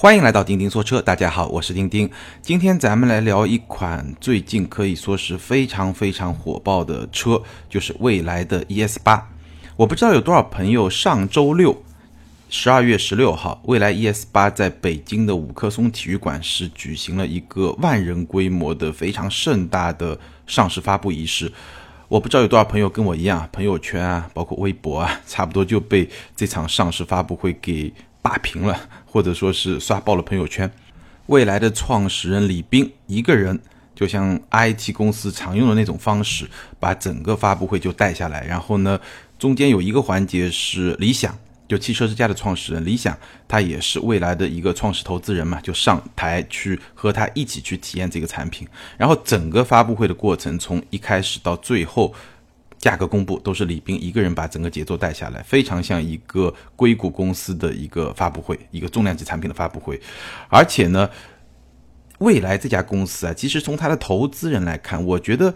欢迎来到钉钉说车，大家好，我是钉钉。今天咱们来聊一款最近可以说是非常非常火爆的车，就是蔚来的 ES 八。我不知道有多少朋友上周六，十二月十六号，蔚来 ES 八在北京的五棵松体育馆是举行了一个万人规模的非常盛大的上市发布仪式。我不知道有多少朋友跟我一样啊，朋友圈啊，包括微博啊，差不多就被这场上市发布会给。霸屏了，或者说是刷爆了朋友圈。未来的创始人李斌一个人，就像 IT 公司常用的那种方式，把整个发布会就带下来。然后呢，中间有一个环节是理想，就汽车之家的创始人理想，他也是未来的一个创始投资人嘛，就上台去和他一起去体验这个产品。然后整个发布会的过程，从一开始到最后。价格公布都是李斌一个人把整个节奏带下来，非常像一个硅谷公司的一个发布会，一个重量级产品的发布会。而且呢，未来这家公司啊，其实从它的投资人来看，我觉得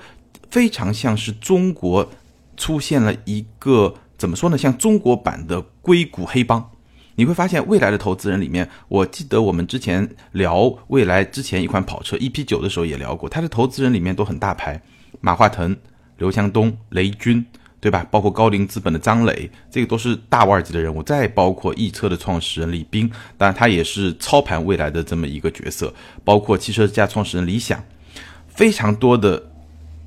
非常像是中国出现了一个怎么说呢，像中国版的硅谷黑帮。你会发现，未来的投资人里面，我记得我们之前聊未来之前一款跑车 EP 九的时候也聊过，它的投资人里面都很大牌，马化腾。刘强东、雷军，对吧？包括高瓴资本的张磊，这个都是大腕级的人物。再包括易车的创始人李斌，当然他也是操盘未来的这么一个角色。包括汽车之家创始人李想，非常多的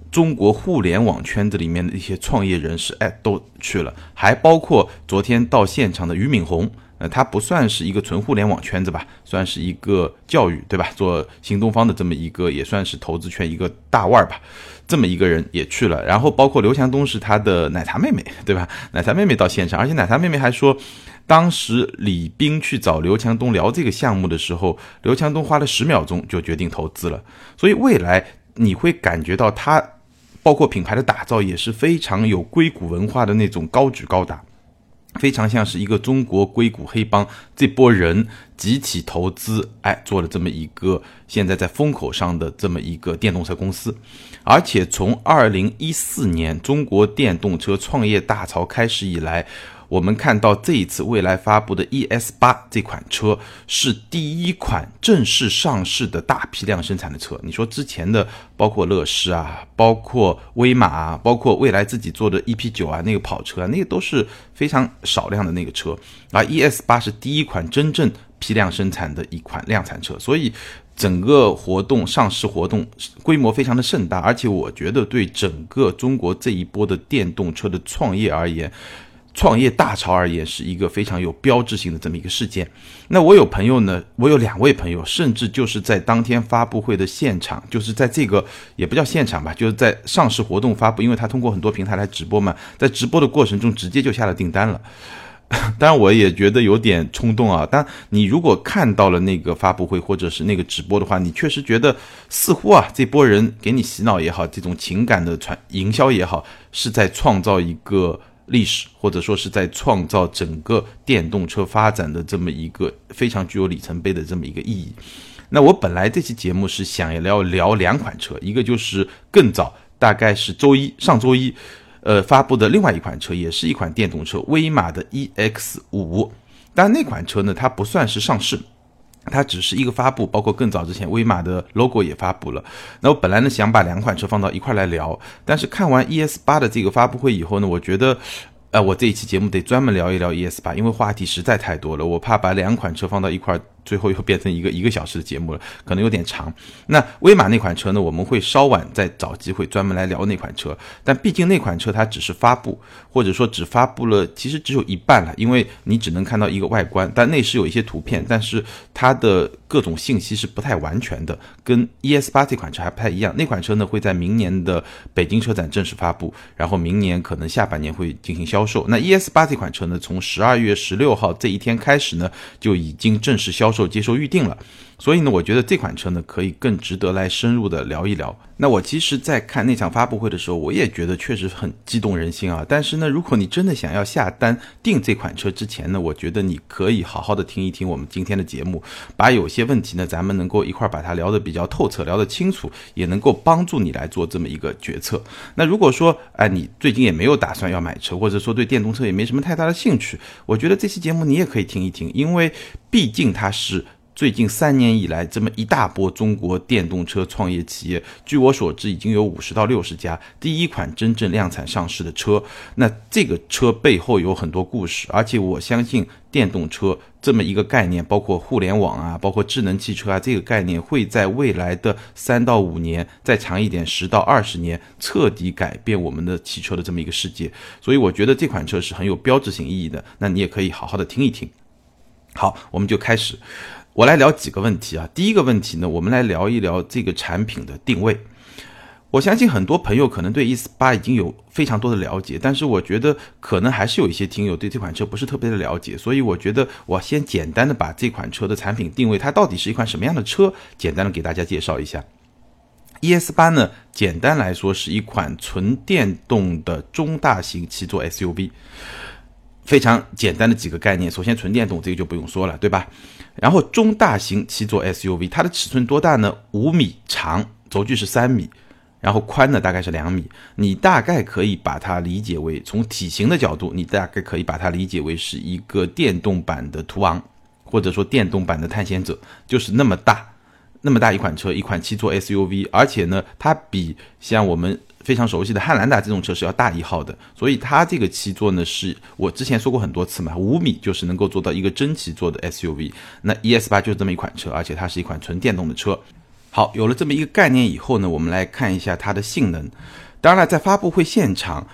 中国互联网圈子里面的一些创业人士，哎，都去了。还包括昨天到现场的俞敏洪。呃，他不算是一个纯互联网圈子吧，算是一个教育，对吧？做新东方的这么一个，也算是投资圈一个大腕儿吧。这么一个人也去了，然后包括刘强东是他的奶茶妹妹，对吧？奶茶妹妹到现场，而且奶茶妹妹还说，当时李斌去找刘强东聊这个项目的时候，刘强东花了十秒钟就决定投资了。所以未来你会感觉到他，包括品牌的打造也是非常有硅谷文化的那种高举高打。非常像是一个中国硅谷黑帮这波人集体投资，哎，做了这么一个现在在风口上的这么一个电动车公司，而且从二零一四年中国电动车创业大潮开始以来。我们看到这一次未来发布的 ES 八这款车是第一款正式上市的大批量生产的车。你说之前的包括乐视啊，包括威马啊，包括未来自己做的 EP 九啊，那个跑车啊，那个都是非常少量的那个车。而 ES 八是第一款真正批量生产的一款量产车，所以整个活动上市活动规模非常的盛大，而且我觉得对整个中国这一波的电动车的创业而言。创业大潮而言，是一个非常有标志性的这么一个事件。那我有朋友呢，我有两位朋友，甚至就是在当天发布会的现场，就是在这个也不叫现场吧，就是在上市活动发布，因为他通过很多平台来直播嘛，在直播的过程中直接就下了订单了。当然，我也觉得有点冲动啊。但你如果看到了那个发布会或者是那个直播的话，你确实觉得似乎啊，这波人给你洗脑也好，这种情感的传营销也好，是在创造一个。历史，或者说是在创造整个电动车发展的这么一个非常具有里程碑的这么一个意义。那我本来这期节目是想要聊两款车，一个就是更早，大概是周一上周一，呃发布的另外一款车，也是一款电动车，威马的 EX 五。但那款车呢，它不算是上市。它只是一个发布，包括更早之前，威马的 logo 也发布了。那我本来呢想把两款车放到一块来聊，但是看完 ES 八的这个发布会以后呢，我觉得，呃，我这一期节目得专门聊一聊 ES 八，因为话题实在太多了，我怕把两款车放到一块。最后又变成一个一个小时的节目了，可能有点长。那威马那款车呢？我们会稍晚再找机会专门来聊那款车。但毕竟那款车它只是发布，或者说只发布了，其实只有一半了，因为你只能看到一个外观，但内饰有一些图片，但是它的各种信息是不太完全的，跟 ES 八这款车还不太一样。那款车呢会在明年的北京车展正式发布，然后明年可能下半年会进行销售。那 ES 八这款车呢，从十二月十六号这一天开始呢，就已经正式销。受接受预定了，所以呢，我觉得这款车呢可以更值得来深入的聊一聊。那我其实，在看那场发布会的时候，我也觉得确实很激动人心啊。但是呢，如果你真的想要下单订这款车之前呢，我觉得你可以好好的听一听我们今天的节目，把有些问题呢，咱们能够一块把它聊得比较透彻，聊得清楚，也能够帮助你来做这么一个决策。那如果说，哎，你最近也没有打算要买车，或者说对电动车也没什么太大的兴趣，我觉得这期节目你也可以听一听，因为毕竟它是。是最近三年以来这么一大波中国电动车创业企业，据我所知已经有五十到六十家，第一款真正量产上市的车。那这个车背后有很多故事，而且我相信电动车这么一个概念，包括互联网啊，包括智能汽车啊，这个概念会在未来的三到五年，再长一点十到二十年，彻底改变我们的汽车的这么一个世界。所以我觉得这款车是很有标志性意义的。那你也可以好好的听一听。好，我们就开始。我来聊几个问题啊。第一个问题呢，我们来聊一聊这个产品的定位。我相信很多朋友可能对 ES 八已经有非常多的了解，但是我觉得可能还是有一些听友对这款车不是特别的了解，所以我觉得我先简单的把这款车的产品定位，它到底是一款什么样的车，简单的给大家介绍一下。ES 八呢，简单来说是一款纯电动的中大型七座 SUV。非常简单的几个概念，首先纯电动这个就不用说了，对吧？然后中大型七座 SUV，它的尺寸多大呢？五米长，轴距是三米，然后宽呢大概是两米。你大概可以把它理解为，从体型的角度，你大概可以把它理解为是一个电动版的途昂，或者说电动版的探险者，就是那么大，那么大一款车，一款七座 SUV，而且呢，它比像我们。非常熟悉的汉兰达这种车是要大一号的，所以它这个七座呢，是我之前说过很多次嘛，五米就是能够做到一个真七座的 SUV。那 ES 八就是这么一款车，而且它是一款纯电动的车。好，有了这么一个概念以后呢，我们来看一下它的性能。当然了，在发布会现场，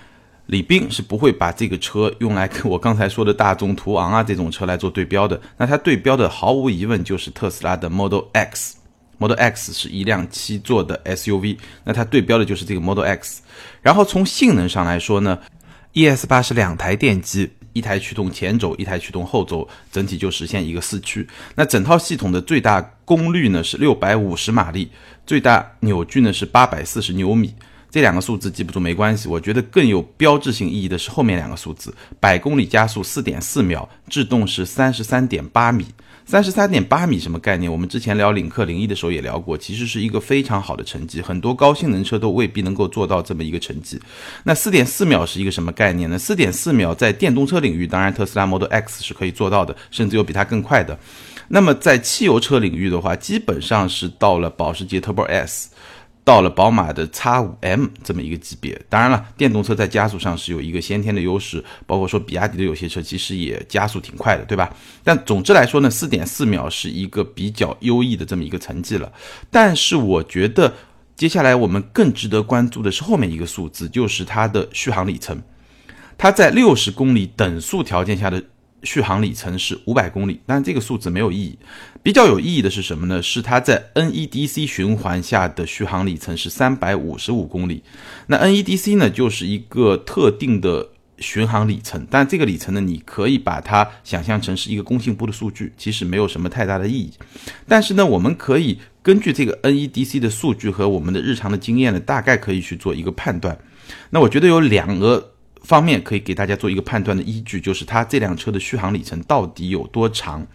李斌是不会把这个车用来跟我刚才说的大众途昂啊这种车来做对标的。那它对标的毫无疑问就是特斯拉的 Model X。Model X 是一辆七座的 SUV，那它对标的就是这个 Model X。然后从性能上来说呢，ES 八是两台电机，一台驱动前轴，一台驱动后轴，整体就实现一个四驱。那整套系统的最大功率呢是六百五十马力，最大扭矩呢是八百四十牛米。这两个数字记不住没关系，我觉得更有标志性意义的是后面两个数字：百公里加速四点四秒，制动是三十三点八米。三十三点八米什么概念？我们之前聊领克零一的时候也聊过，其实是一个非常好的成绩，很多高性能车都未必能够做到这么一个成绩。那四点四秒是一个什么概念呢？四点四秒在电动车领域，当然特斯拉 Model X 是可以做到的，甚至有比它更快的。那么在汽油车领域的话，基本上是到了保时捷 Turbo S。到了宝马的 X5M 这么一个级别，当然了，电动车在加速上是有一个先天的优势，包括说比亚迪的有些车其实也加速挺快的，对吧？但总之来说呢，四点四秒是一个比较优异的这么一个成绩了。但是我觉得接下来我们更值得关注的是后面一个数字，就是它的续航里程，它在六十公里等速条件下的。续航里程是五百公里，但这个数字没有意义。比较有意义的是什么呢？是它在 NEDC 循环下的续航里程是三百五十五公里。那 NEDC 呢，就是一个特定的巡航里程，但这个里程呢，你可以把它想象成是一个工信部的数据，其实没有什么太大的意义。但是呢，我们可以根据这个 NEDC 的数据和我们的日常的经验呢，大概可以去做一个判断。那我觉得有两个。方面可以给大家做一个判断的依据，就是它这辆车的续航里程到底有多长。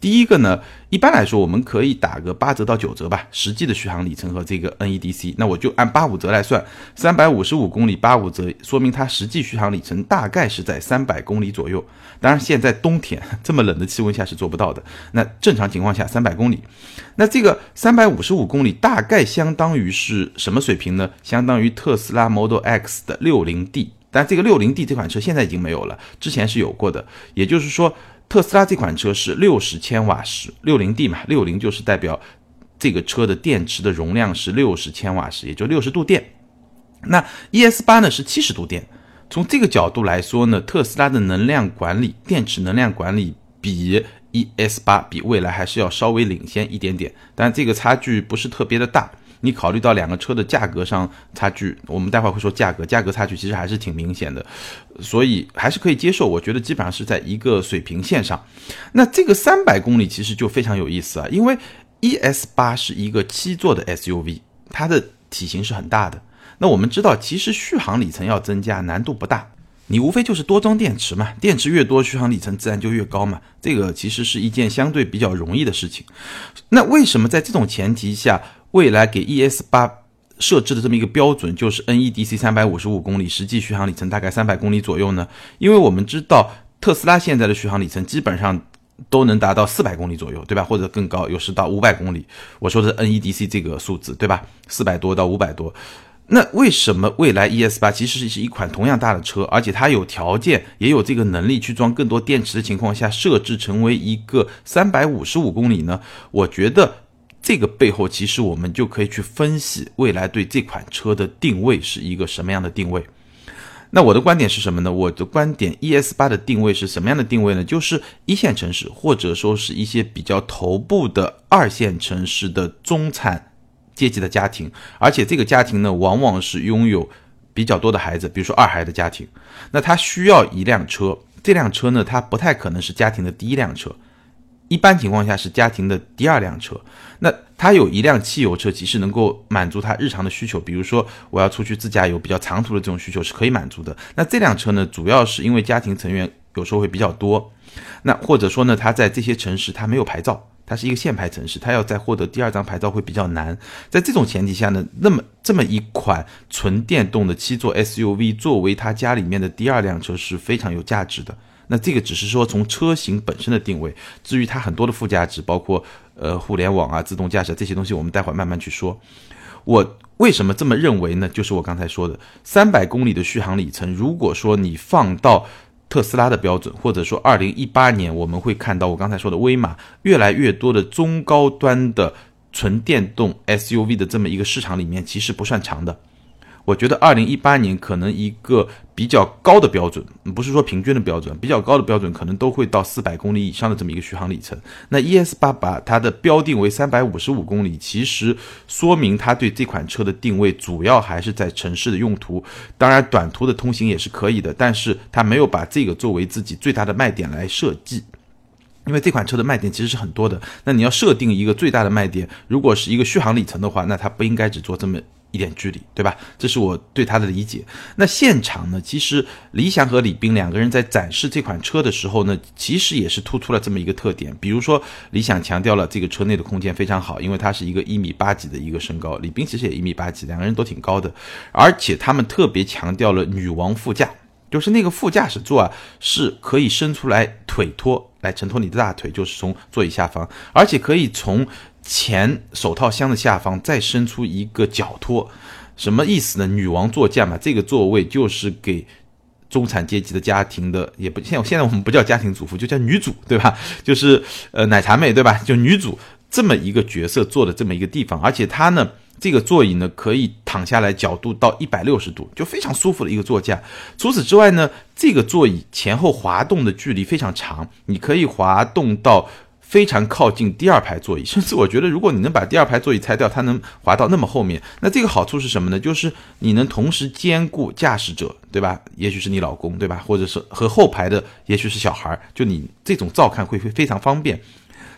第一个呢，一般来说我们可以打个八折到九折吧，实际的续航里程和这个 NEDC，那我就按八五折来算，三百五十五公里八五折，说明它实际续航里程大概是在三百公里左右。当然，现在冬天这么冷的气温下是做不到的。那正常情况下三百公里，那这个三百五十五公里大概相当于是什么水平呢？相当于特斯拉 Model X 的六零 D。但这个六零 D 这款车现在已经没有了，之前是有过的。也就是说，特斯拉这款车是六十千瓦时，六零 D 嘛，六零就是代表这个车的电池的容量是六十千瓦时，也就六十度电。那 ES 八呢是七十度电。从这个角度来说呢，特斯拉的能量管理、电池能量管理比 ES 八比未来还是要稍微领先一点点，但这个差距不是特别的大。你考虑到两个车的价格上差距，我们待会儿会说价格，价格差距其实还是挺明显的，所以还是可以接受。我觉得基本上是在一个水平线上。那这个三百公里其实就非常有意思啊，因为 ES 八是一个七座的 SUV，它的体型是很大的。那我们知道，其实续航里程要增加难度不大，你无非就是多装电池嘛，电池越多，续航里程自然就越高嘛。这个其实是一件相对比较容易的事情。那为什么在这种前提下？未来给 ES 八设置的这么一个标准就是 NEDC 三百五十五公里，实际续航里程大概三百公里左右呢？因为我们知道特斯拉现在的续航里程基本上都能达到四百公里左右，对吧？或者更高，有时到五百公里。我说的 NEDC 这个数字，对吧？四百多到五百多。那为什么未来 ES 八其实是一款同样大的车，而且它有条件也有这个能力去装更多电池的情况下，设置成为一个三百五十五公里呢？我觉得这个背后其实我们就可以去分析未来对这款车的定位是一个什么样的定位。那我的观点是什么呢？我的观点，ES 八的定位是什么样的定位呢？就是一线城市或者说是一些比较头部的二线城市的中产。阶级的家庭，而且这个家庭呢，往往是拥有比较多的孩子，比如说二孩的家庭，那他需要一辆车，这辆车呢，它不太可能是家庭的第一辆车，一般情况下是家庭的第二辆车。那他有一辆汽油车，其实能够满足他日常的需求，比如说我要出去自驾游，比较长途的这种需求是可以满足的。那这辆车呢，主要是因为家庭成员有时候会比较多，那或者说呢，他在这些城市他没有牌照。它是一个限牌城市，它要再获得第二张牌照会比较难。在这种前提下呢，那么这么一款纯电动的七座 SUV 作为他家里面的第二辆车是非常有价值的。那这个只是说从车型本身的定位，至于它很多的附加值，包括呃互联网啊、自动驾驶这些东西，我们待会儿慢慢去说。我为什么这么认为呢？就是我刚才说的，三百公里的续航里程，如果说你放到特斯拉的标准，或者说二零一八年，我们会看到我刚才说的威马越来越多的中高端的纯电动 SUV 的这么一个市场里面，其实不算长的。我觉得二零一八年可能一个比较高的标准，不是说平均的标准，比较高的标准可能都会到四百公里以上的这么一个续航里程。那 ES 八把它的标定为三百五十五公里，其实说明它对这款车的定位主要还是在城市的用途，当然短途的通行也是可以的，但是它没有把这个作为自己最大的卖点来设计，因为这款车的卖点其实是很多的。那你要设定一个最大的卖点，如果是一个续航里程的话，那它不应该只做这么。一点距离，对吧？这是我对他的理解。那现场呢？其实理想和李斌两个人在展示这款车的时候呢，其实也是突出了这么一个特点。比如说，理想强调了这个车内的空间非常好，因为它是一个一米八几的一个身高，李斌其实也一米八几，两个人都挺高的。而且他们特别强调了女王副驾，就是那个副驾驶座啊，是可以伸出来腿托来承托你的大腿，就是从座椅下方，而且可以从。前手套箱的下方再伸出一个脚托，什么意思呢？女王座驾嘛，这个座位就是给中产阶级的家庭的，也不现现在我们不叫家庭主妇，就叫女主，对吧？就是呃奶茶妹，对吧？就女主这么一个角色坐的这么一个地方，而且它呢，这个座椅呢可以躺下来角度到一百六十度，就非常舒服的一个座驾。除此之外呢，这个座椅前后滑动的距离非常长，你可以滑动到。非常靠近第二排座椅，甚至我觉得，如果你能把第二排座椅拆掉，它能滑到那么后面。那这个好处是什么呢？就是你能同时兼顾驾驶者，对吧？也许是你老公，对吧？或者是和后排的，也许是小孩儿，就你这种照看会会非常方便。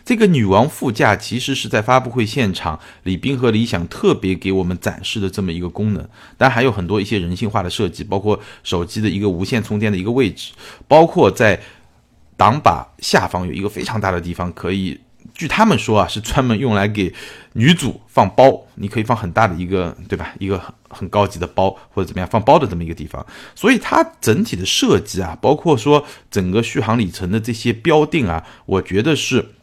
这个女王副驾其实是在发布会现场，李斌和理想特别给我们展示的这么一个功能。当然还有很多一些人性化的设计，包括手机的一个无线充电的一个位置，包括在。挡把下方有一个非常大的地方，可以，据他们说啊，是专门用来给女主放包，你可以放很大的一个，对吧？一个很很高级的包或者怎么样放包的这么一个地方。所以它整体的设计啊，包括说整个续航里程的这些标定啊，我觉得是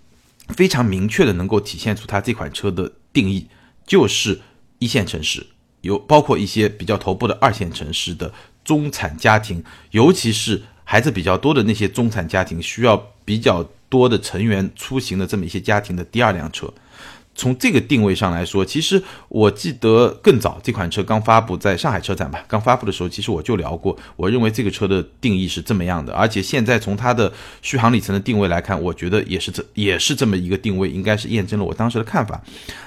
非常明确的，能够体现出它这款车的定义，就是一线城市，有包括一些比较头部的二线城市的中产家庭，尤其是。孩子比较多的那些中产家庭，需要比较多的成员出行的这么一些家庭的第二辆车。从这个定位上来说，其实我记得更早这款车刚发布在上海车展吧，刚发布的时候，其实我就聊过，我认为这个车的定义是这么样的，而且现在从它的续航里程的定位来看，我觉得也是这也是这么一个定位，应该是验证了我当时的看法。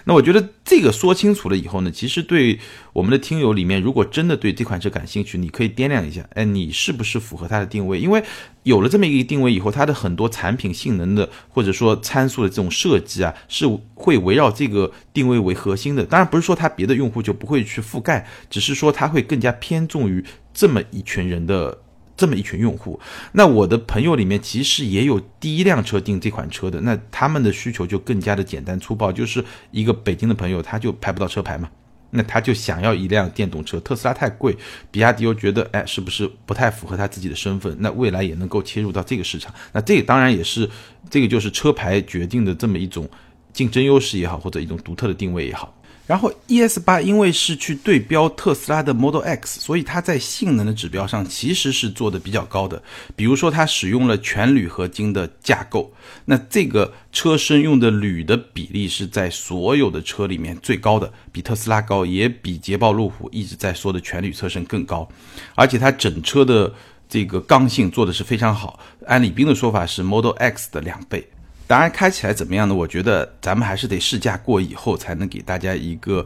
那我觉得这个说清楚了以后呢，其实对我们的听友里面，如果真的对这款车感兴趣，你可以掂量一下，哎，你是不是符合它的定位？因为有了这么一个定位以后，它的很多产品性能的或者说参数的这种设计啊，是会围绕这个定位为核心的。当然不是说它别的用户就不会去覆盖，只是说它会更加偏重于这么一群人的这么一群用户。那我的朋友里面其实也有第一辆车订这款车的，那他们的需求就更加的简单粗暴，就是一个北京的朋友他就拍不到车牌嘛。那他就想要一辆电动车。特斯拉太贵，比亚迪又觉得，哎，是不是不太符合他自己的身份？那未来也能够切入到这个市场。那这当然也是，这个就是车牌决定的这么一种竞争优势也好，或者一种独特的定位也好。然后 ES 八因为是去对标特斯拉的 Model X，所以它在性能的指标上其实是做的比较高的。比如说它使用了全铝合金的架构，那这个车身用的铝的比例是在所有的车里面最高的，比特斯拉高，也比捷豹路虎一直在说的全铝车身更高。而且它整车的这个刚性做的是非常好，按李斌的说法是 Model X 的两倍。当然，开起来怎么样呢？我觉得咱们还是得试驾过以后，才能给大家一个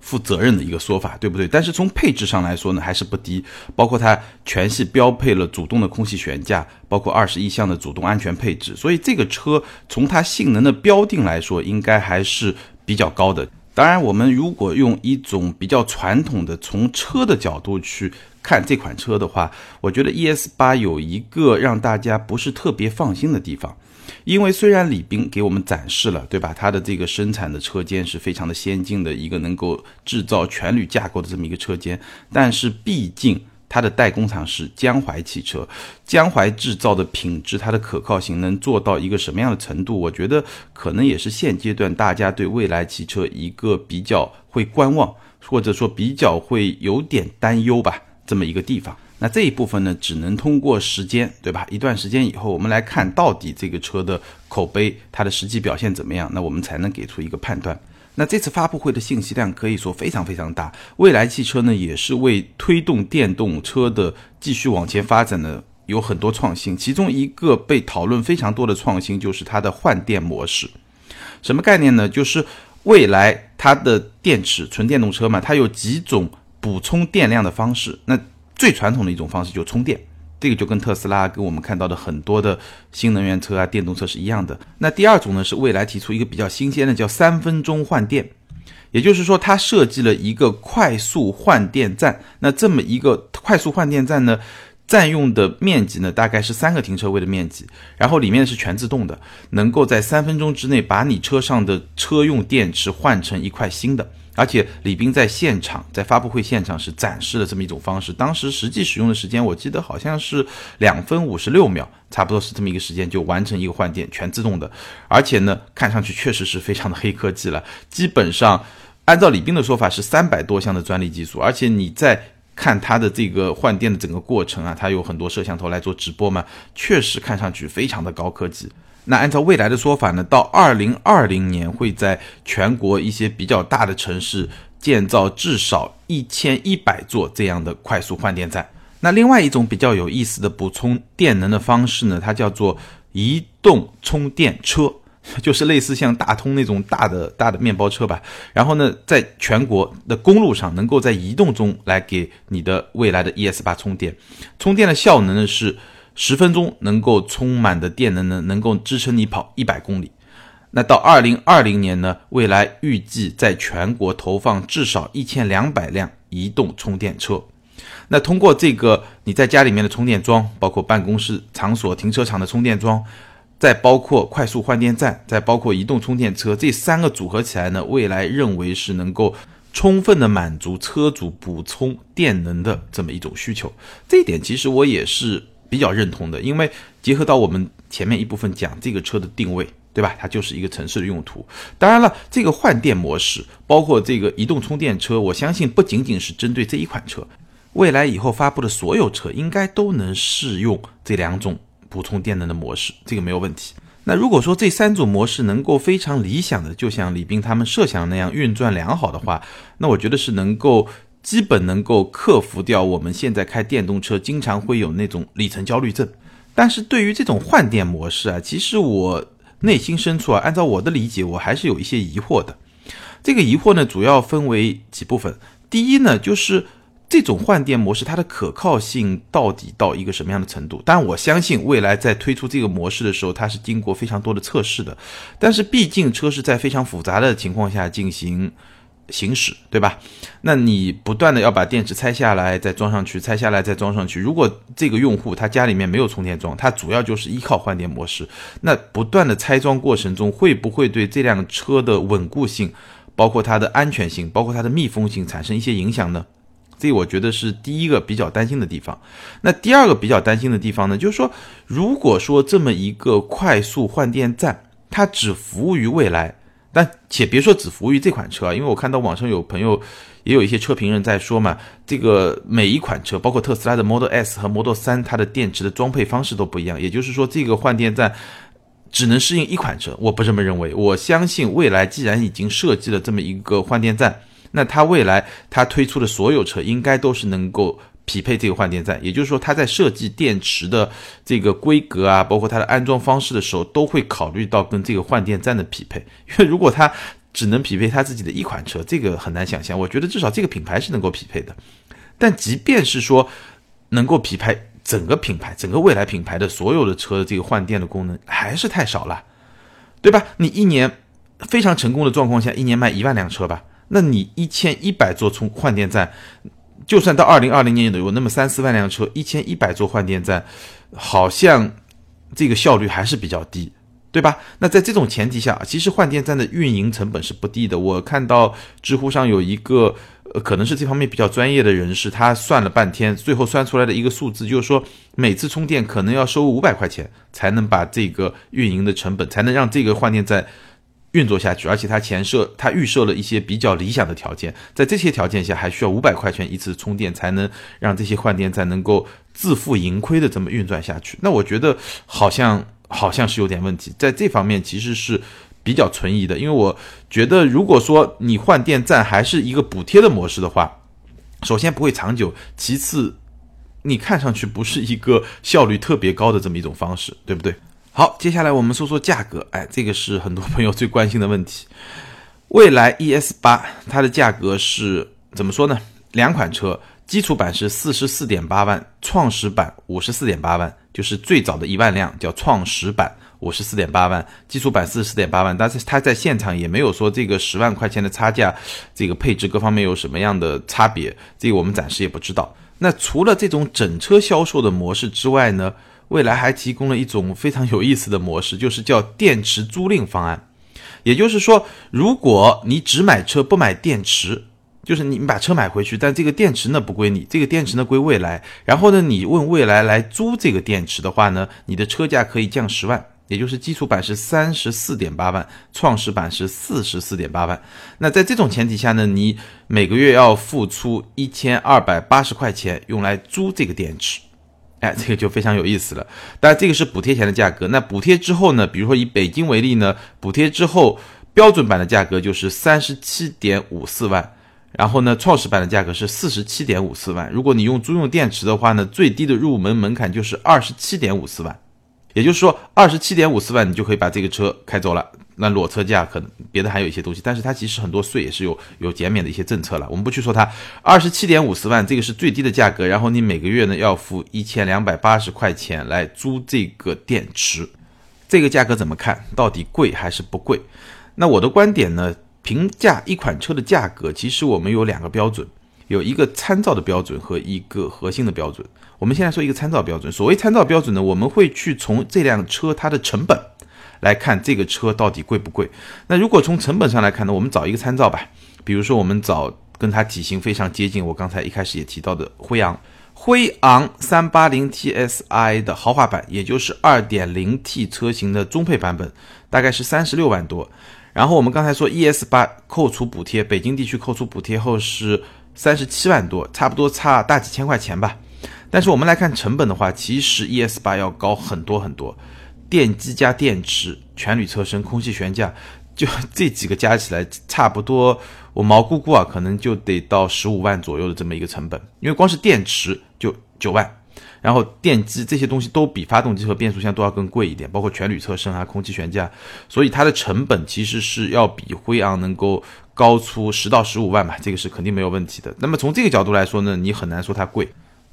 负责任的一个说法，对不对？但是从配置上来说呢，还是不低。包括它全系标配了主动的空气悬架，包括二十一项的主动安全配置，所以这个车从它性能的标定来说，应该还是比较高的。当然，我们如果用一种比较传统的从车的角度去看这款车的话，我觉得 ES 八有一个让大家不是特别放心的地方。因为虽然李斌给我们展示了，对吧？它的这个生产的车间是非常的先进的一个能够制造全铝架构的这么一个车间，但是毕竟它的代工厂是江淮汽车，江淮制造的品质，它的可靠性能做到一个什么样的程度？我觉得可能也是现阶段大家对未来汽车一个比较会观望，或者说比较会有点担忧吧，这么一个地方。那这一部分呢，只能通过时间，对吧？一段时间以后，我们来看到底这个车的口碑，它的实际表现怎么样，那我们才能给出一个判断。那这次发布会的信息量可以说非常非常大，未来汽车呢也是为推动电动车的继续往前发展呢有很多创新，其中一个被讨论非常多的创新就是它的换电模式。什么概念呢？就是未来它的电池纯电动车嘛，它有几种补充电量的方式。那最传统的一种方式就充电，这个就跟特斯拉跟我们看到的很多的新能源车啊、电动车是一样的。那第二种呢，是未来提出一个比较新鲜的，叫三分钟换电，也就是说，它设计了一个快速换电站。那这么一个快速换电站呢，占用的面积呢，大概是三个停车位的面积，然后里面是全自动的，能够在三分钟之内把你车上的车用电池换成一块新的。而且李斌在现场，在发布会现场是展示了这么一种方式。当时实际使用的时间，我记得好像是两分五十六秒，差不多是这么一个时间就完成一个换电，全自动的。而且呢，看上去确实是非常的黑科技了。基本上，按照李斌的说法是三百多项的专利技术。而且你在看它的这个换电的整个过程啊，它有很多摄像头来做直播嘛，确实看上去非常的高科技。那按照未来的说法呢，到二零二零年会在全国一些比较大的城市建造至少一千一百座这样的快速换电站。那另外一种比较有意思的补充电能的方式呢，它叫做移动充电车，就是类似像大通那种大的大的面包车吧。然后呢，在全国的公路上，能够在移动中来给你的未来的 ES 八充电，充电的效能呢是。十分钟能够充满的电能呢，能够支撑你跑一百公里。那到二零二零年呢，未来预计在全国投放至少一千两百辆移动充电车。那通过这个你在家里面的充电桩，包括办公室场所停车场的充电桩，再包括快速换电站，再包括移动充电车，这三个组合起来呢，未来认为是能够充分的满足车主补充电能的这么一种需求。这一点其实我也是。比较认同的，因为结合到我们前面一部分讲这个车的定位，对吧？它就是一个城市的用途。当然了，这个换电模式，包括这个移动充电车，我相信不仅仅是针对这一款车，未来以后发布的所有车应该都能适用这两种补充电能的模式，这个没有问题。那如果说这三种模式能够非常理想的，就像李斌他们设想那样运转良好的话，那我觉得是能够。基本能够克服掉我们现在开电动车经常会有那种里程焦虑症，但是对于这种换电模式啊，其实我内心深处啊，按照我的理解，我还是有一些疑惑的。这个疑惑呢，主要分为几部分。第一呢，就是这种换电模式它的可靠性到底到一个什么样的程度？但，我相信未来在推出这个模式的时候，它是经过非常多的测试的。但是毕竟车是在非常复杂的情况下进行。行驶对吧？那你不断的要把电池拆下来再装上去，拆下来再装上去。如果这个用户他家里面没有充电桩，他主要就是依靠换电模式，那不断的拆装过程中会不会对这辆车的稳固性，包括它的安全性，包括它的密封性产生一些影响呢？这我觉得是第一个比较担心的地方。那第二个比较担心的地方呢，就是说，如果说这么一个快速换电站，它只服务于未来，但且别说只服务于这款车啊，因为我看到网上有朋友也有一些车评人在说嘛，这个每一款车，包括特斯拉的 Model S 和 Model 3，它的电池的装配方式都不一样，也就是说，这个换电站只能适应一款车。我不这么认为，我相信未来既然已经设计了这么一个换电站。那它未来它推出的所有车应该都是能够匹配这个换电站，也就是说，它在设计电池的这个规格啊，包括它的安装方式的时候，都会考虑到跟这个换电站的匹配。因为如果它只能匹配它自己的一款车，这个很难想象。我觉得至少这个品牌是能够匹配的。但即便是说能够匹配整个品牌、整个未来品牌的所有的车的这个换电的功能，还是太少了，对吧？你一年非常成功的状况下，一年卖一万辆车吧。那你一千一百座充换电站，就算到二零二零年有那么三四万辆车，一千一百座换电站，好像这个效率还是比较低，对吧？那在这种前提下，其实换电站的运营成本是不低的。我看到知乎上有一个，呃，可能是这方面比较专业的人士，他算了半天，最后算出来的一个数字，就是说每次充电可能要收五百块钱，才能把这个运营的成本，才能让这个换电站。运作下去，而且它前设，它预设了一些比较理想的条件，在这些条件下，还需要五百块钱一次充电，才能让这些换电站能够自负盈亏的这么运转下去。那我觉得好像好像是有点问题，在这方面其实是比较存疑的，因为我觉得如果说你换电站还是一个补贴的模式的话，首先不会长久，其次你看上去不是一个效率特别高的这么一种方式，对不对？好，接下来我们说说价格。哎，这个是很多朋友最关心的问题。蔚来 ES 八它的价格是怎么说呢？两款车，基础版是四十四点八万，创始版五十四点八万，就是最早的一万辆叫创始版五十四点八万，基础版四十四点八万。但是它在现场也没有说这个十万块钱的差价，这个配置各方面有什么样的差别，这个我们暂时也不知道。那除了这种整车销售的模式之外呢？未来还提供了一种非常有意思的模式，就是叫电池租赁方案。也就是说，如果你只买车不买电池，就是你把车买回去，但这个电池呢不归你，这个电池呢归未来。然后呢，你问未来来租这个电池的话呢，你的车价可以降十万，也就是基础版是三十四点八万，创始版是四十四点八万。那在这种前提下呢，你每个月要付出一千二百八十块钱用来租这个电池。哎，这个就非常有意思了。当然，这个是补贴前的价格。那补贴之后呢？比如说以北京为例呢，补贴之后标准版的价格就是三十七点五四万，然后呢，创始版的价格是四十七点五四万。如果你用租用电池的话呢，最低的入门门槛就是二十七点五四万。也就是说，二十七点五四万你就可以把这个车开走了。那裸车价可能别的还有一些东西，但是它其实很多税也是有有减免的一些政策了。我们不去说它，二十七点五十万这个是最低的价格，然后你每个月呢要付一千两百八十块钱来租这个电池，这个价格怎么看？到底贵还是不贵？那我的观点呢，评价一款车的价格，其实我们有两个标准，有一个参照的标准和一个核心的标准。我们先来说一个参照标准。所谓参照标准呢，我们会去从这辆车它的成本来看这个车到底贵不贵。那如果从成本上来看呢，我们找一个参照吧，比如说我们找跟它体型非常接近，我刚才一开始也提到的辉昂，辉昂三八零 TSI 的豪华版，也就是二点零 T 车型的中配版本，大概是三十六万多。然后我们刚才说 ES 八扣除补贴，北京地区扣除补贴后是三十七万多，差不多差大几千块钱吧。但是我们来看成本的话，其实 ES 八要高很多很多，电机加电池、全铝车身、空气悬架，就 这几个加起来，差不多我毛估估啊，可能就得到十五万左右的这么一个成本。因为光是电池就九万，然后电机这些东西都比发动机和变速箱都要更贵一点，包括全铝车身啊、空气悬架，所以它的成本其实是要比辉昂能够高出十到十五万吧，这个是肯定没有问题的。那么从这个角度来说呢，你很难说它贵。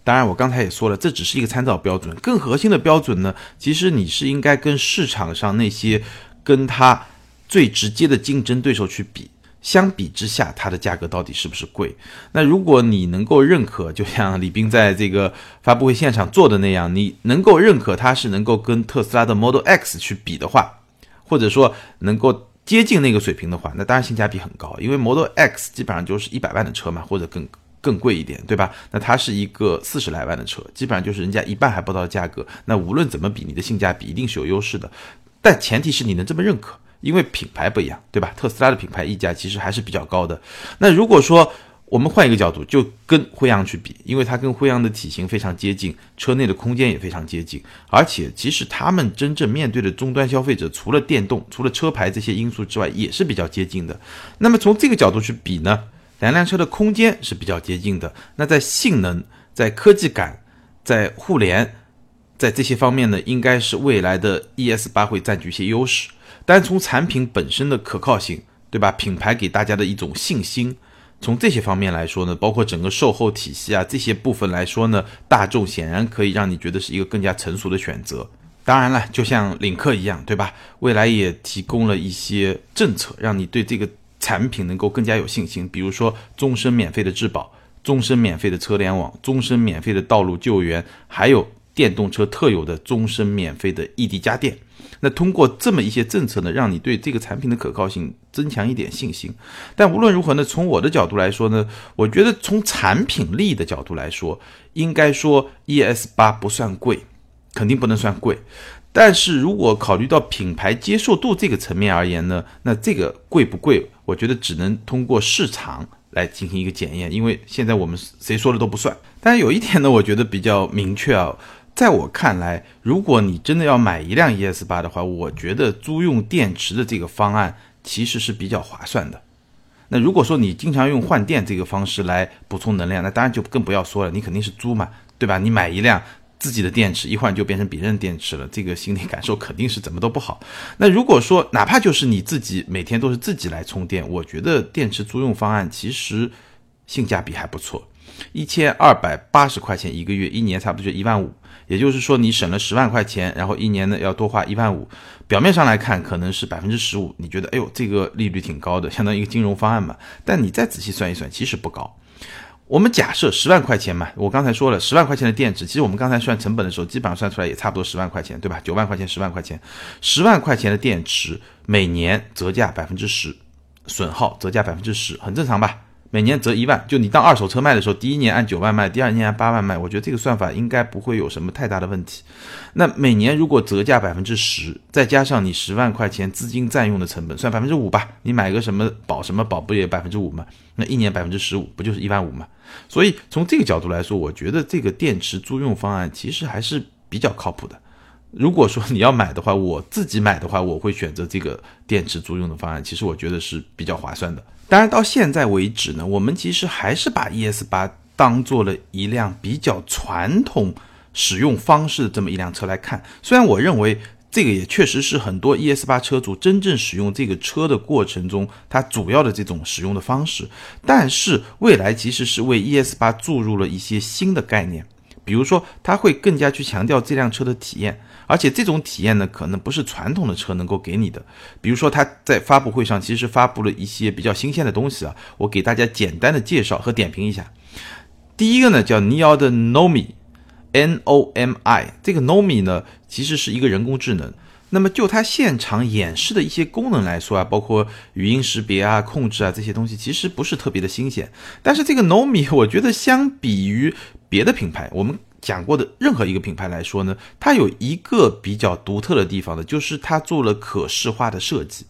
当然，我刚才也说了，这只是一个参照标准。更核心的标准呢，其实你是应该跟市场上那些跟它最直接的竞争对手去比。相比之下，它的价格到底是不是贵？那如果你能够认可，就像李斌在这个发布会现场做的那样，你能够认可它是能够跟特斯拉的 Model X 去比的话，或者说能够接近那个水平的话，那当然性价比很高，因为 Model X 基本上就是一百万的车嘛，或者更更贵一点，对吧？那它是一个四十来万的车，基本上就是人家一半还不到的价格。那无论怎么比，你的性价比一定是有优势的，但前提是你能这么认可，因为品牌不一样，对吧？特斯拉的品牌溢价其实还是比较高的。那如果说，我们换一个角度，就跟辉昂去比，因为它跟辉昂的体型非常接近，车内的空间也非常接近，而且其实他们真正面对的终端消费者，除了电动、除了车牌这些因素之外，也是比较接近的。那么从这个角度去比呢，两辆车的空间是比较接近的。那在性能、在科技感、在互联，在这些方面呢，应该是未来的 ES 八会占据一些优势。但从产品本身的可靠性，对吧？品牌给大家的一种信心。从这些方面来说呢，包括整个售后体系啊这些部分来说呢，大众显然可以让你觉得是一个更加成熟的选择。当然了，就像领克一样，对吧？未来也提供了一些政策，让你对这个产品能够更加有信心。比如说，终身免费的质保，终身免费的车联网，终身免费的道路救援，还有电动车特有的终身免费的异地家电。那通过这么一些政策呢，让你对这个产品的可靠性增强一点信心。但无论如何呢，从我的角度来说呢，我觉得从产品力的角度来说，应该说 ES 八不算贵，肯定不能算贵。但是如果考虑到品牌接受度这个层面而言呢，那这个贵不贵，我觉得只能通过市场来进行一个检验，因为现在我们谁说的都不算。但是有一点呢，我觉得比较明确啊。在我看来，如果你真的要买一辆 ES 八的话，我觉得租用电池的这个方案其实是比较划算的。那如果说你经常用换电这个方式来补充能量，那当然就更不要说了，你肯定是租嘛，对吧？你买一辆自己的电池，一换就变成别人电池了，这个心理感受肯定是怎么都不好。那如果说哪怕就是你自己每天都是自己来充电，我觉得电池租用方案其实性价比还不错，一千二百八十块钱一个月，一年差不多就一万五。也就是说，你省了十万块钱，然后一年呢要多花一万五。表面上来看，可能是百分之十五，你觉得，哎呦，这个利率挺高的，相当于一个金融方案嘛。但你再仔细算一算，其实不高。我们假设十万块钱嘛，我刚才说了，十万块钱的电池，其实我们刚才算成本的时候，基本上算出来也差不多十万块钱，对吧？九万块钱，十万块钱，十万块钱的电池，每年折价百分之十，损耗折价百分之十，很正常吧？每年折一万，就你当二手车卖的时候，第一年按九万卖，第二年按八万卖，我觉得这个算法应该不会有什么太大的问题。那每年如果折价百分之十，再加上你十万块钱资金占用的成本，算百分之五吧，你买个什么保什么保不也百分之五吗？那一年百分之十五，不就是一万五吗？所以从这个角度来说，我觉得这个电池租用方案其实还是比较靠谱的。如果说你要买的话，我自己买的话，我会选择这个电池租用的方案，其实我觉得是比较划算的。当然，到现在为止呢，我们其实还是把 ES 八当做了一辆比较传统使用方式的这么一辆车来看。虽然我认为这个也确实是很多 ES 八车主真正使用这个车的过程中，它主要的这种使用的方式，但是未来其实是为 ES 八注入了一些新的概念，比如说它会更加去强调这辆车的体验。而且这种体验呢，可能不是传统的车能够给你的。比如说，它在发布会上其实发布了一些比较新鲜的东西啊，我给大家简单的介绍和点评一下。第一个呢，叫 NIO 的 Nomi，N O M I，这个 Nomi 呢，其实是一个人工智能。那么就它现场演示的一些功能来说啊，包括语音识别啊、控制啊这些东西，其实不是特别的新鲜。但是这个 Nomi，我觉得相比于别的品牌，我们。讲过的任何一个品牌来说呢，它有一个比较独特的地方呢，就是它做了可视化的设计。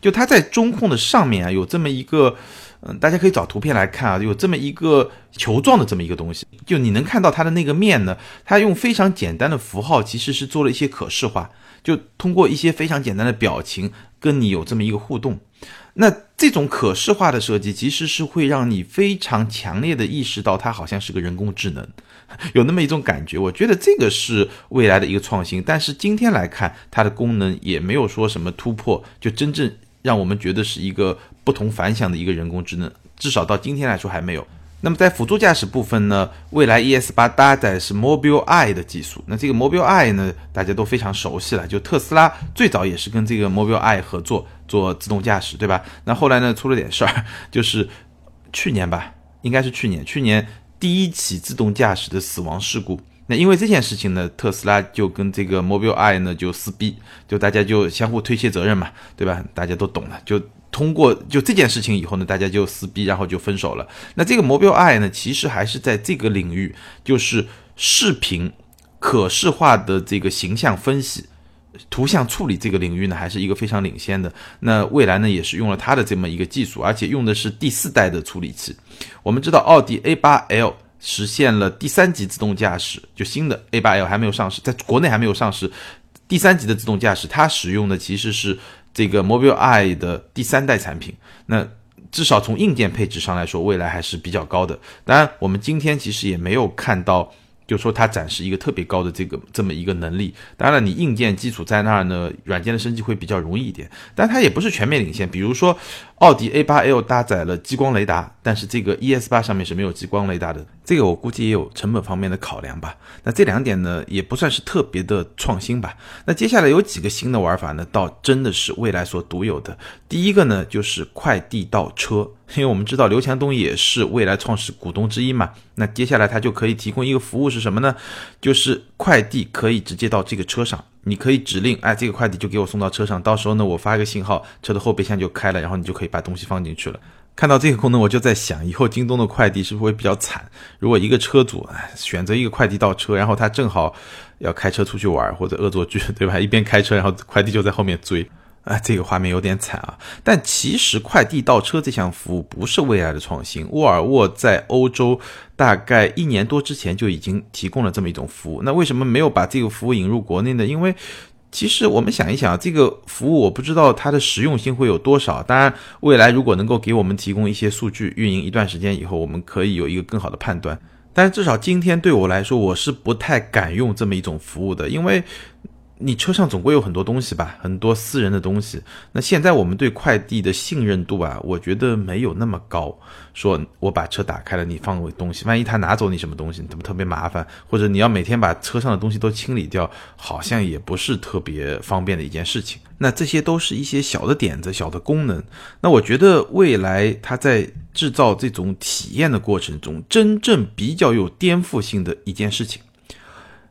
就它在中控的上面啊，有这么一个，嗯，大家可以找图片来看啊，有这么一个球状的这么一个东西。就你能看到它的那个面呢，它用非常简单的符号，其实是做了一些可视化，就通过一些非常简单的表情跟你有这么一个互动。那这种可视化的设计，其实是会让你非常强烈的意识到它好像是个人工智能，有那么一种感觉。我觉得这个是未来的一个创新，但是今天来看，它的功能也没有说什么突破，就真正让我们觉得是一个不同凡响的一个人工智能，至少到今天来说还没有。那么在辅助驾驶部分呢，未来 ES 八搭载是 Mobile Eye 的技术。那这个 Mobile Eye 呢，大家都非常熟悉了，就特斯拉最早也是跟这个 Mobile Eye 合作做自动驾驶，对吧？那后来呢，出了点事儿，就是去年吧，应该是去年，去年第一起自动驾驶的死亡事故，那因为这件事情呢，特斯拉就跟这个 Mobileye 呢就撕逼，就大家就相互推卸责任嘛，对吧？大家都懂了，就通过就这件事情以后呢，大家就撕逼，然后就分手了。那这个 Mobileye 呢，其实还是在这个领域，就是视频可视化的这个形象分析、图像处理这个领域呢，还是一个非常领先的。那未来呢，也是用了它的这么一个技术，而且用的是第四代的处理器。我们知道奥迪 A8L。实现了第三级自动驾驶，就新的 A8L 还没有上市，在国内还没有上市。第三级的自动驾驶，它使用的其实是这个 Mobileye 的第三代产品。那至少从硬件配置上来说，未来还是比较高的。当然，我们今天其实也没有看到。就说它展示一个特别高的这个这么一个能力，当然了，你硬件基础在那儿呢，软件的升级会比较容易一点，但它也不是全面领先。比如说，奥迪 A8L 搭载了激光雷达，但是这个 ES8 上面是没有激光雷达的，这个我估计也有成本方面的考量吧。那这两点呢，也不算是特别的创新吧。那接下来有几个新的玩法呢，倒真的是未来所独有的。第一个呢，就是快递到车。因为我们知道刘强东也是未来创始股东之一嘛，那接下来他就可以提供一个服务是什么呢？就是快递可以直接到这个车上，你可以指令，哎，这个快递就给我送到车上，到时候呢，我发一个信号，车的后备箱就开了，然后你就可以把东西放进去了。看到这个功能，我就在想，以后京东的快递是不是会比较惨？如果一个车主选择一个快递到车，然后他正好要开车出去玩或者恶作剧，对吧？一边开车，然后快递就在后面追。啊，这个画面有点惨啊！但其实快递到车这项服务不是未来的创新，沃尔沃在欧洲大概一年多之前就已经提供了这么一种服务。那为什么没有把这个服务引入国内呢？因为其实我们想一想，这个服务我不知道它的实用性会有多少。当然，未来如果能够给我们提供一些数据，运营一段时间以后，我们可以有一个更好的判断。但是至少今天对我来说，我是不太敢用这么一种服务的，因为。你车上总归有很多东西吧，很多私人的东西。那现在我们对快递的信任度啊，我觉得没有那么高。说我把车打开了，你放我东西，万一他拿走你什么东西，怎么特别麻烦？或者你要每天把车上的东西都清理掉，好像也不是特别方便的一件事情。那这些都是一些小的点子、小的功能。那我觉得未来它在制造这种体验的过程中，真正比较有颠覆性的一件事情。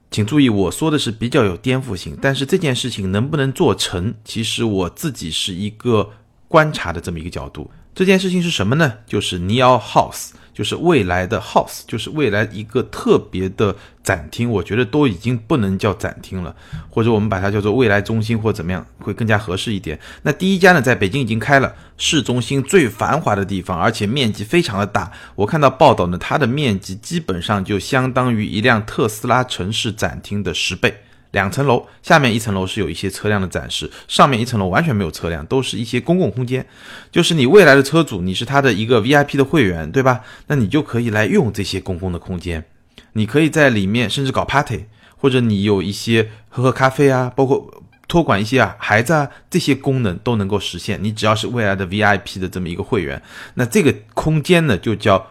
请注意，我说的是比较有颠覆性，但是这件事情能不能做成，其实我自己是一个观察的这么一个角度。这件事情是什么呢？就是 Neo House。就是未来的 house，就是未来一个特别的展厅，我觉得都已经不能叫展厅了，或者我们把它叫做未来中心或怎么样，会更加合适一点。那第一家呢，在北京已经开了，市中心最繁华的地方，而且面积非常的大。我看到报道呢，它的面积基本上就相当于一辆特斯拉城市展厅的十倍。两层楼，下面一层楼是有一些车辆的展示，上面一层楼完全没有车辆，都是一些公共空间。就是你未来的车主，你是他的一个 VIP 的会员，对吧？那你就可以来用这些公共的空间，你可以在里面甚至搞 party，或者你有一些喝喝咖啡啊，包括托管一些啊孩子啊，这些功能都能够实现。你只要是未来的 VIP 的这么一个会员，那这个空间呢就叫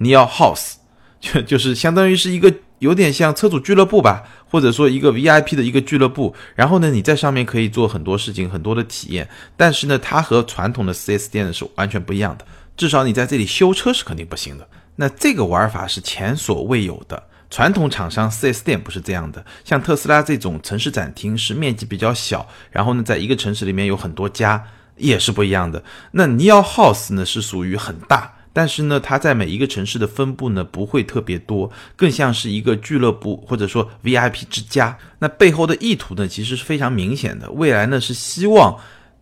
Neo House，就就是相当于是一个。有点像车主俱乐部吧，或者说一个 VIP 的一个俱乐部。然后呢，你在上面可以做很多事情，很多的体验。但是呢，它和传统的 4S 店呢是完全不一样的。至少你在这里修车是肯定不行的。那这个玩法是前所未有的。传统厂商 4S 店不是这样的，像特斯拉这种城市展厅是面积比较小，然后呢，在一个城市里面有很多家，也是不一样的。那 Neo House 呢是属于很大。但是呢，它在每一个城市的分布呢不会特别多，更像是一个俱乐部或者说 VIP 之家。那背后的意图呢，其实是非常明显的。未来呢是希望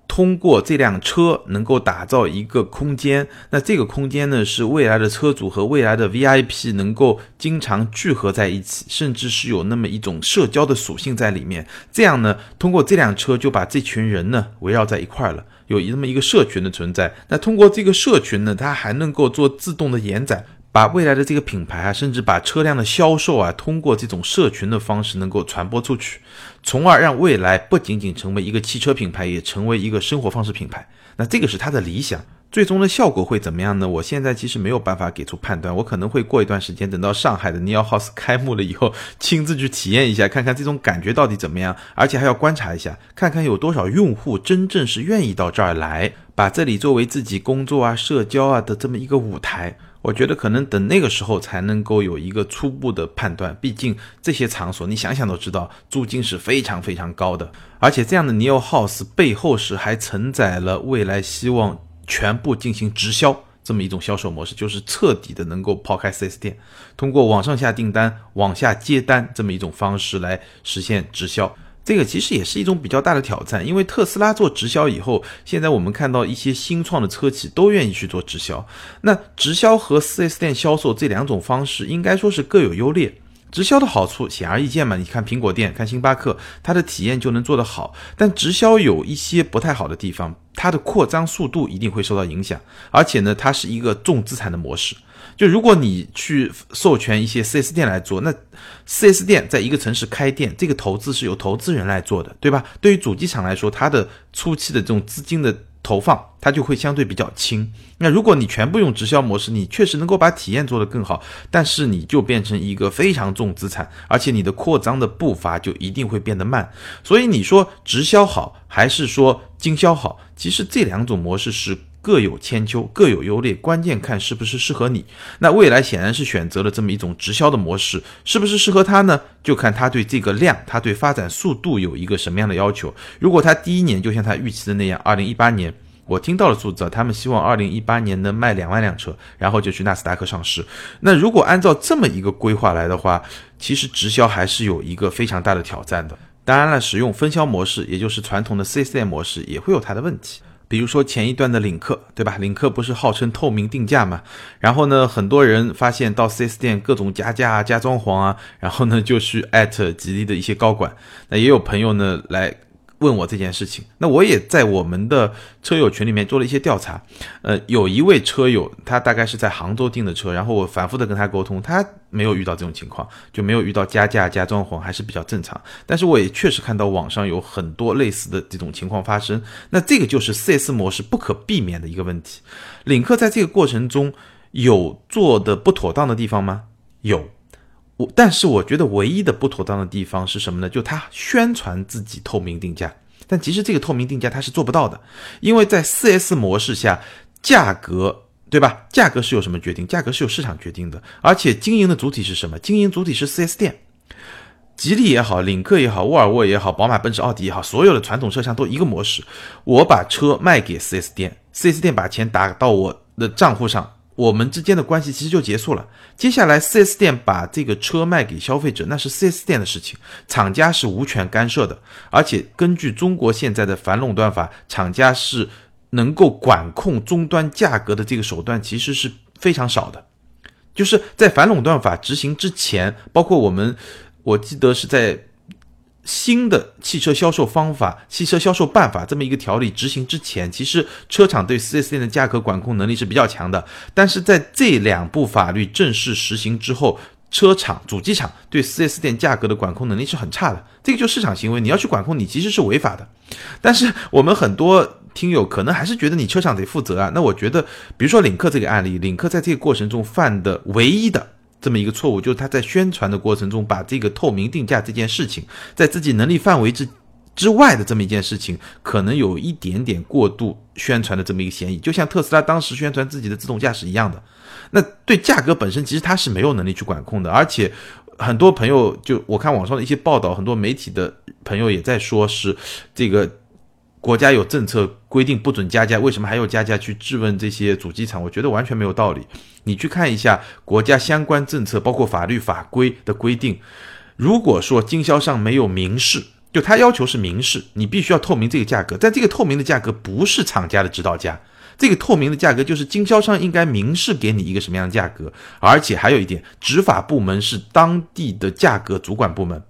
通过这辆车能够打造一个空间，那这个空间呢是未来的车主和未来的 VIP 能够经常聚合在一起，甚至是有那么一种社交的属性在里面。这样呢，通过这辆车就把这群人呢围绕在一块了。有那么一个社群的存在，那通过这个社群呢，它还能够做自动的延展，把未来的这个品牌啊，甚至把车辆的销售啊，通过这种社群的方式能够传播出去，从而让未来不仅仅成为一个汽车品牌，也成为一个生活方式品牌。那这个是他的理想。最终的效果会怎么样呢？我现在其实没有办法给出判断，我可能会过一段时间，等到上海的 Neo House 开幕了以后，亲自去体验一下，看看这种感觉到底怎么样，而且还要观察一下，看看有多少用户真正是愿意到这儿来，把这里作为自己工作啊、社交啊的这么一个舞台。我觉得可能等那个时候才能够有一个初步的判断。毕竟这些场所，你想想都知道，租金是非常非常高的。而且这样的 Neo House 背后是还承载了未来希望全部进行直销这么一种销售模式，就是彻底的能够抛开 4S 店，通过网上下订单、网下接单这么一种方式来实现直销。这个其实也是一种比较大的挑战，因为特斯拉做直销以后，现在我们看到一些新创的车企都愿意去做直销。那直销和 4S 店销售这两种方式，应该说是各有优劣。直销的好处显而易见嘛，你看苹果店、看星巴克，它的体验就能做得好。但直销有一些不太好的地方，它的扩张速度一定会受到影响，而且呢，它是一个重资产的模式。就如果你去授权一些 4S 店来做，那 4S 店在一个城市开店，这个投资是由投资人来做的，对吧？对于主机厂来说，它的初期的这种资金的投放，它就会相对比较轻。那如果你全部用直销模式，你确实能够把体验做得更好，但是你就变成一个非常重资产，而且你的扩张的步伐就一定会变得慢。所以你说直销好还是说经销好？其实这两种模式是。各有千秋，各有优劣，关键看是不是适合你。那未来显然是选择了这么一种直销的模式，是不是适合他呢？就看他对这个量，他对发展速度有一个什么样的要求。如果他第一年就像他预期的那样，二零一八年，我听到了数字，他们希望二零一八年能卖两万辆车，然后就去纳斯达克上市。那如果按照这么一个规划来的话，其实直销还是有一个非常大的挑战的。当然了，使用分销模式，也就是传统的 4S 店模式，也会有它的问题。比如说前一段的领克，对吧？领克不是号称透明定价嘛？然后呢，很多人发现到 4S 店各种加价啊、加装潢啊，然后呢就去艾特吉利的一些高管。那也有朋友呢来。问我这件事情，那我也在我们的车友群里面做了一些调查。呃，有一位车友，他大概是在杭州订的车，然后我反复的跟他沟通，他没有遇到这种情况，就没有遇到加价加装潢，还是比较正常。但是我也确实看到网上有很多类似的这种情况发生。那这个就是 4S 模式不可避免的一个问题。领克在这个过程中有做的不妥当的地方吗？有。我但是我觉得唯一的不妥当的地方是什么呢？就他宣传自己透明定价，但其实这个透明定价他是做不到的，因为在 4S 模式下，价格对吧？价格是由什么决定？价格是由市场决定的，而且经营的主体是什么？经营主体是 4S 店，吉利也好，领克也好，沃尔沃也好，宝马、奔驰、奥迪也好，所有的传统车商都一个模式，我把车卖给 4S 店，4S 店把钱打到我的账户上。我们之间的关系其实就结束了。接下来，4S 店把这个车卖给消费者，那是 4S 店的事情，厂家是无权干涉的。而且，根据中国现在的反垄断法，厂家是能够管控终端价格的这个手段其实是非常少的。就是在反垄断法执行之前，包括我们，我记得是在。新的汽车销售方法、汽车销售办法这么一个条例执行之前，其实车厂对 4S 店的价格管控能力是比较强的。但是在这两部法律正式实行之后，车厂、主机厂对 4S 店价格的管控能力是很差的。这个就市场行为，你要去管控，你其实是违法的。但是我们很多听友可能还是觉得你车厂得负责啊。那我觉得，比如说领克这个案例，领克在这个过程中犯的唯一的。这么一个错误，就是他在宣传的过程中，把这个透明定价这件事情，在自己能力范围之之外的这么一件事情，可能有一点点过度宣传的这么一个嫌疑，就像特斯拉当时宣传自己的自动驾驶一样的。那对价格本身，其实他是没有能力去管控的，而且很多朋友就我看网上的一些报道，很多媒体的朋友也在说，是这个。国家有政策规定不准加价，为什么还要加价去质问这些主机厂？我觉得完全没有道理。你去看一下国家相关政策，包括法律法规的规定。如果说经销商没有明示，就他要求是明示，你必须要透明这个价格。但这个透明的价格不是厂家的指导价，这个透明的价格就是经销商应该明示给你一个什么样的价格。而且还有一点，执法部门是当地的价格主管部门，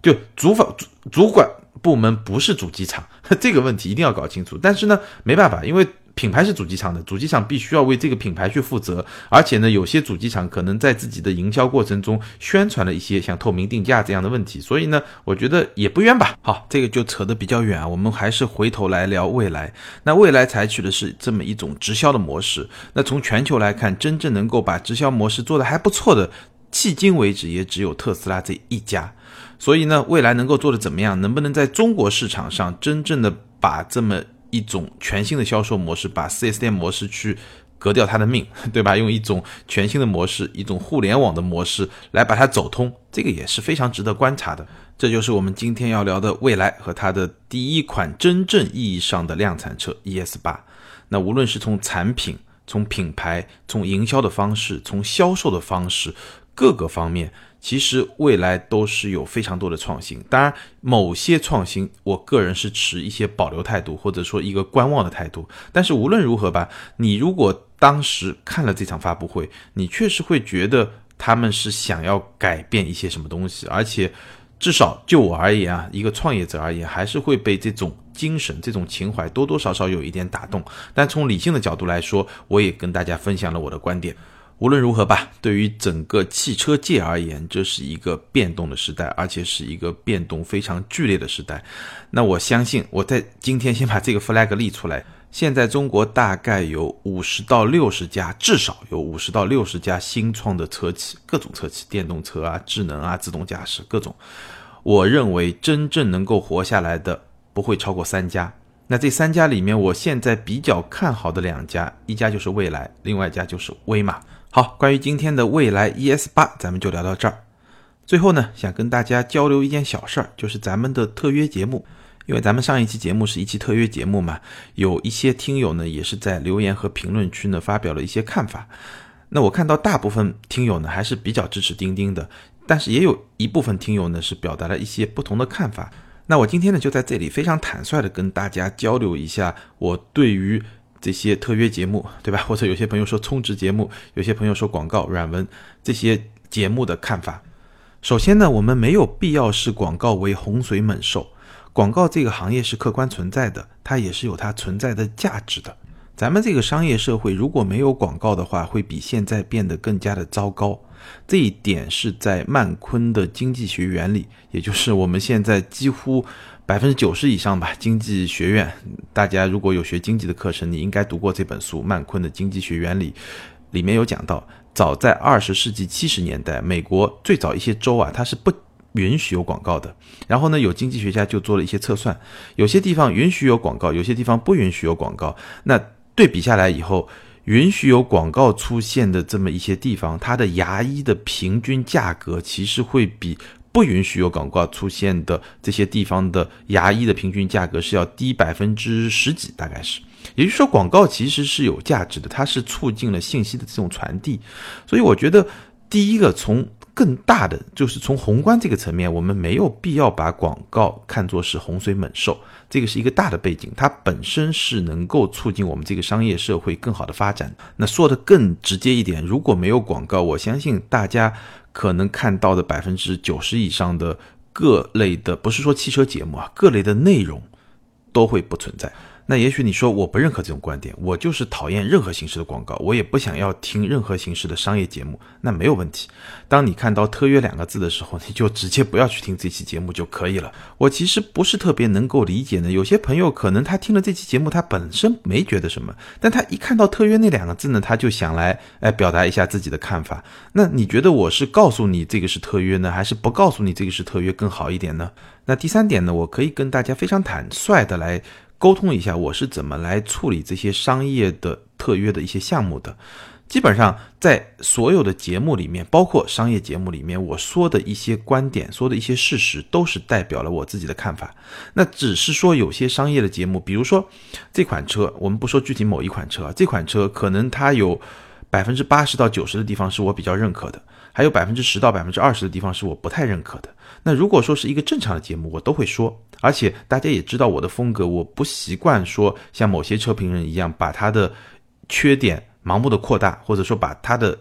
就主法主主管。部门不是主机厂，这个问题一定要搞清楚。但是呢，没办法，因为品牌是主机厂的，主机厂必须要为这个品牌去负责。而且呢，有些主机厂可能在自己的营销过程中宣传了一些像透明定价这样的问题，所以呢，我觉得也不冤吧。好，这个就扯得比较远啊，我们还是回头来聊未来。那未来采取的是这么一种直销的模式。那从全球来看，真正能够把直销模式做得还不错的，迄今为止也只有特斯拉这一家。所以呢，未来能够做的怎么样？能不能在中国市场上真正的把这么一种全新的销售模式，把 4S 店模式去革掉它的命，对吧？用一种全新的模式，一种互联网的模式来把它走通，这个也是非常值得观察的。这就是我们今天要聊的未来和它的第一款真正意义上的量产车 ES 八。那无论是从产品、从品牌、从营销的方式、从销售的方式各个方面，其实未来都是有非常多的创新。当然，某些创新，我个人是持一些保留态度，或者说一个观望的态度。但是无论如何吧，你如果当时看了这场发布会，你确实会觉得他们是想要改变一些什么东西，而且。至少就我而言啊，一个创业者而言，还是会被这种精神、这种情怀多多少少有一点打动。但从理性的角度来说，我也跟大家分享了我的观点。无论如何吧，对于整个汽车界而言，这是一个变动的时代，而且是一个变动非常剧烈的时代。那我相信，我在今天先把这个 flag 立出来。现在中国大概有五十到六十家，至少有五十到六十家新创的车企，各种车企，电动车啊、智能啊、自动驾驶各种。我认为真正能够活下来的不会超过三家。那这三家里面，我现在比较看好的两家，一家就是蔚来，另外一家就是威马。好，关于今天的蔚来 ES 八，咱们就聊到这儿。最后呢，想跟大家交流一件小事儿，就是咱们的特约节目。因为咱们上一期节目是一期特约节目嘛，有一些听友呢也是在留言和评论区呢发表了一些看法。那我看到大部分听友呢还是比较支持钉钉的，但是也有一部分听友呢是表达了一些不同的看法。那我今天呢就在这里非常坦率的跟大家交流一下我对于这些特约节目，对吧？或者有些朋友说充值节目，有些朋友说广告软文这些节目的看法。首先呢，我们没有必要视广告为洪水猛兽。广告这个行业是客观存在的，它也是有它存在的价值的。咱们这个商业社会如果没有广告的话，会比现在变得更加的糟糕。这一点是在曼昆的经济学原理，也就是我们现在几乎百分之九十以上吧，经济学院，大家如果有学经济的课程，你应该读过这本书《曼昆的经济学原理》，里面有讲到，早在二十世纪七十年代，美国最早一些州啊，它是不。允许有广告的，然后呢，有经济学家就做了一些测算，有些地方允许有广告，有些地方不允许有广告。那对比下来以后，允许有广告出现的这么一些地方，它的牙医的平均价格其实会比不允许有广告出现的这些地方的牙医的平均价格是要低百分之十几，大概是。也就是说，广告其实是有价值的，它是促进了信息的这种传递。所以我觉得，第一个从更大的就是从宏观这个层面，我们没有必要把广告看作是洪水猛兽，这个是一个大的背景，它本身是能够促进我们这个商业社会更好的发展。那说的更直接一点，如果没有广告，我相信大家可能看到的百分之九十以上的各类的，不是说汽车节目啊，各类的内容都会不存在。那也许你说我不认可这种观点，我就是讨厌任何形式的广告，我也不想要听任何形式的商业节目，那没有问题。当你看到“特约”两个字的时候，你就直接不要去听这期节目就可以了。我其实不是特别能够理解呢，有些朋友可能他听了这期节目，他本身没觉得什么，但他一看到“特约”那两个字呢，他就想来哎表达一下自己的看法。那你觉得我是告诉你这个是特约呢，还是不告诉你这个是特约更好一点呢？那第三点呢，我可以跟大家非常坦率的来。沟通一下，我是怎么来处理这些商业的特约的一些项目的。基本上在所有的节目里面，包括商业节目里面，我说的一些观点，说的一些事实，都是代表了我自己的看法。那只是说有些商业的节目，比如说这款车，我们不说具体某一款车，这款车可能它有百分之八十到九十的地方是我比较认可的，还有百分之十到百分之二十的地方是我不太认可的。那如果说是一个正常的节目，我都会说，而且大家也知道我的风格，我不习惯说像某些车评人一样把他的缺点盲目的扩大，或者说把他的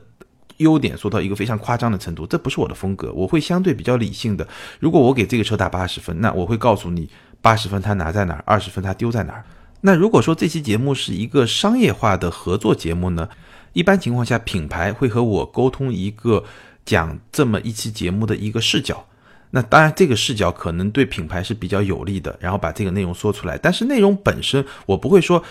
优点说到一个非常夸张的程度，这不是我的风格。我会相对比较理性的。如果我给这个车打八十分，那我会告诉你八十分它拿在哪儿，二十分它丢在哪儿。那如果说这期节目是一个商业化的合作节目呢，一般情况下品牌会和我沟通一个讲这么一期节目的一个视角。那当然，这个视角可能对品牌是比较有利的，然后把这个内容说出来。但是内容本身，我不会说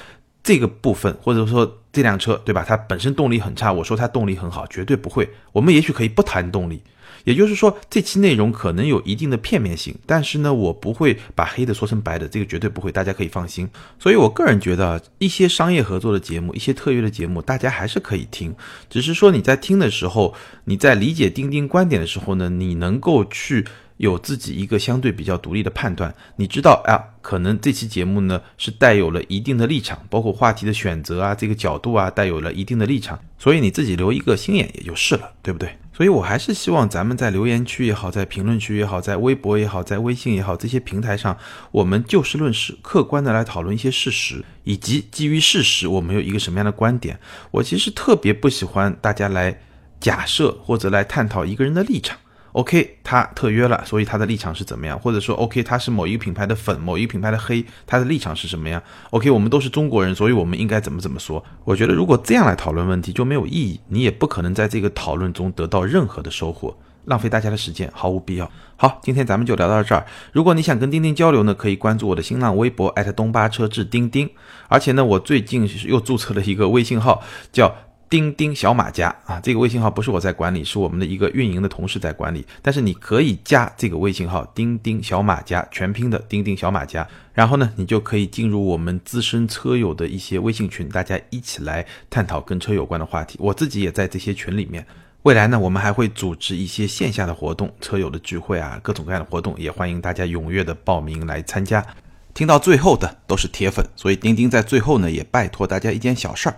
这个部分，或者说这辆车，对吧？它本身动力很差，我说它动力很好，绝对不会。我们也许可以不谈动力，也就是说，这期内容可能有一定的片面性，但是呢，我不会把黑的说成白的，这个绝对不会，大家可以放心。所以我个人觉得，一些商业合作的节目，一些特约的节目，大家还是可以听，只是说你在听的时候，你在理解钉钉观点的时候呢，你能够去。有自己一个相对比较独立的判断，你知道啊，可能这期节目呢是带有了一定的立场，包括话题的选择啊，这个角度啊，带有了一定的立场，所以你自己留一个心眼也就是了，对不对？所以我还是希望咱们在留言区也好，在评论区也好，在微博也好，在微信也好，这些平台上，我们就事论事，客观的来讨论一些事实，以及基于事实，我们有一个什么样的观点。我其实特别不喜欢大家来假设或者来探讨一个人的立场。OK，他特约了，所以他的立场是怎么样？或者说，OK，他是某一个品牌的粉，某一个品牌的黑，他的立场是什么样？OK，我们都是中国人，所以我们应该怎么怎么说？我觉得如果这样来讨论问题就没有意义，你也不可能在这个讨论中得到任何的收获，浪费大家的时间，毫无必要。好，今天咱们就聊到这儿。如果你想跟钉钉交流呢，可以关注我的新浪微博东巴车志钉钉，而且呢，我最近又注册了一个微信号，叫。钉钉小马家啊，这个微信号不是我在管理，是我们的一个运营的同事在管理。但是你可以加这个微信号“钉钉小马家”全拼的“钉钉小马家”，然后呢，你就可以进入我们资深车友的一些微信群，大家一起来探讨跟车有关的话题。我自己也在这些群里面。未来呢，我们还会组织一些线下的活动，车友的聚会啊，各种各样的活动，也欢迎大家踊跃的报名来参加。听到最后的都是铁粉，所以钉钉在最后呢，也拜托大家一件小事儿。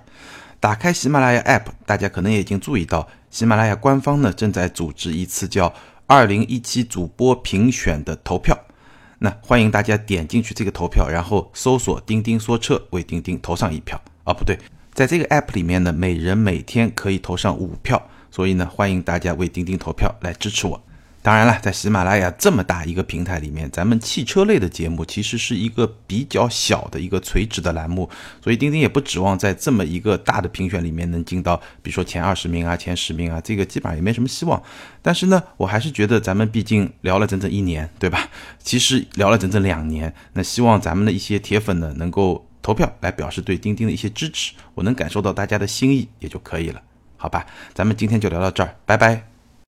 打开喜马拉雅 App，大家可能也已经注意到，喜马拉雅官方呢正在组织一次叫“二零一七主播评选”的投票。那欢迎大家点进去这个投票，然后搜索“钉钉说车”，为钉钉投上一票。啊，不对，在这个 App 里面呢，每人每天可以投上五票，所以呢，欢迎大家为钉钉投票来支持我。当然了，在喜马拉雅这么大一个平台里面，咱们汽车类的节目其实是一个比较小的一个垂直的栏目，所以钉钉也不指望在这么一个大的评选里面能进到，比如说前二十名啊、前十名啊，这个基本上也没什么希望。但是呢，我还是觉得咱们毕竟聊了整整一年，对吧？其实聊了整整两年，那希望咱们的一些铁粉呢能够投票来表示对钉钉的一些支持，我能感受到大家的心意也就可以了，好吧？咱们今天就聊到这儿，拜拜。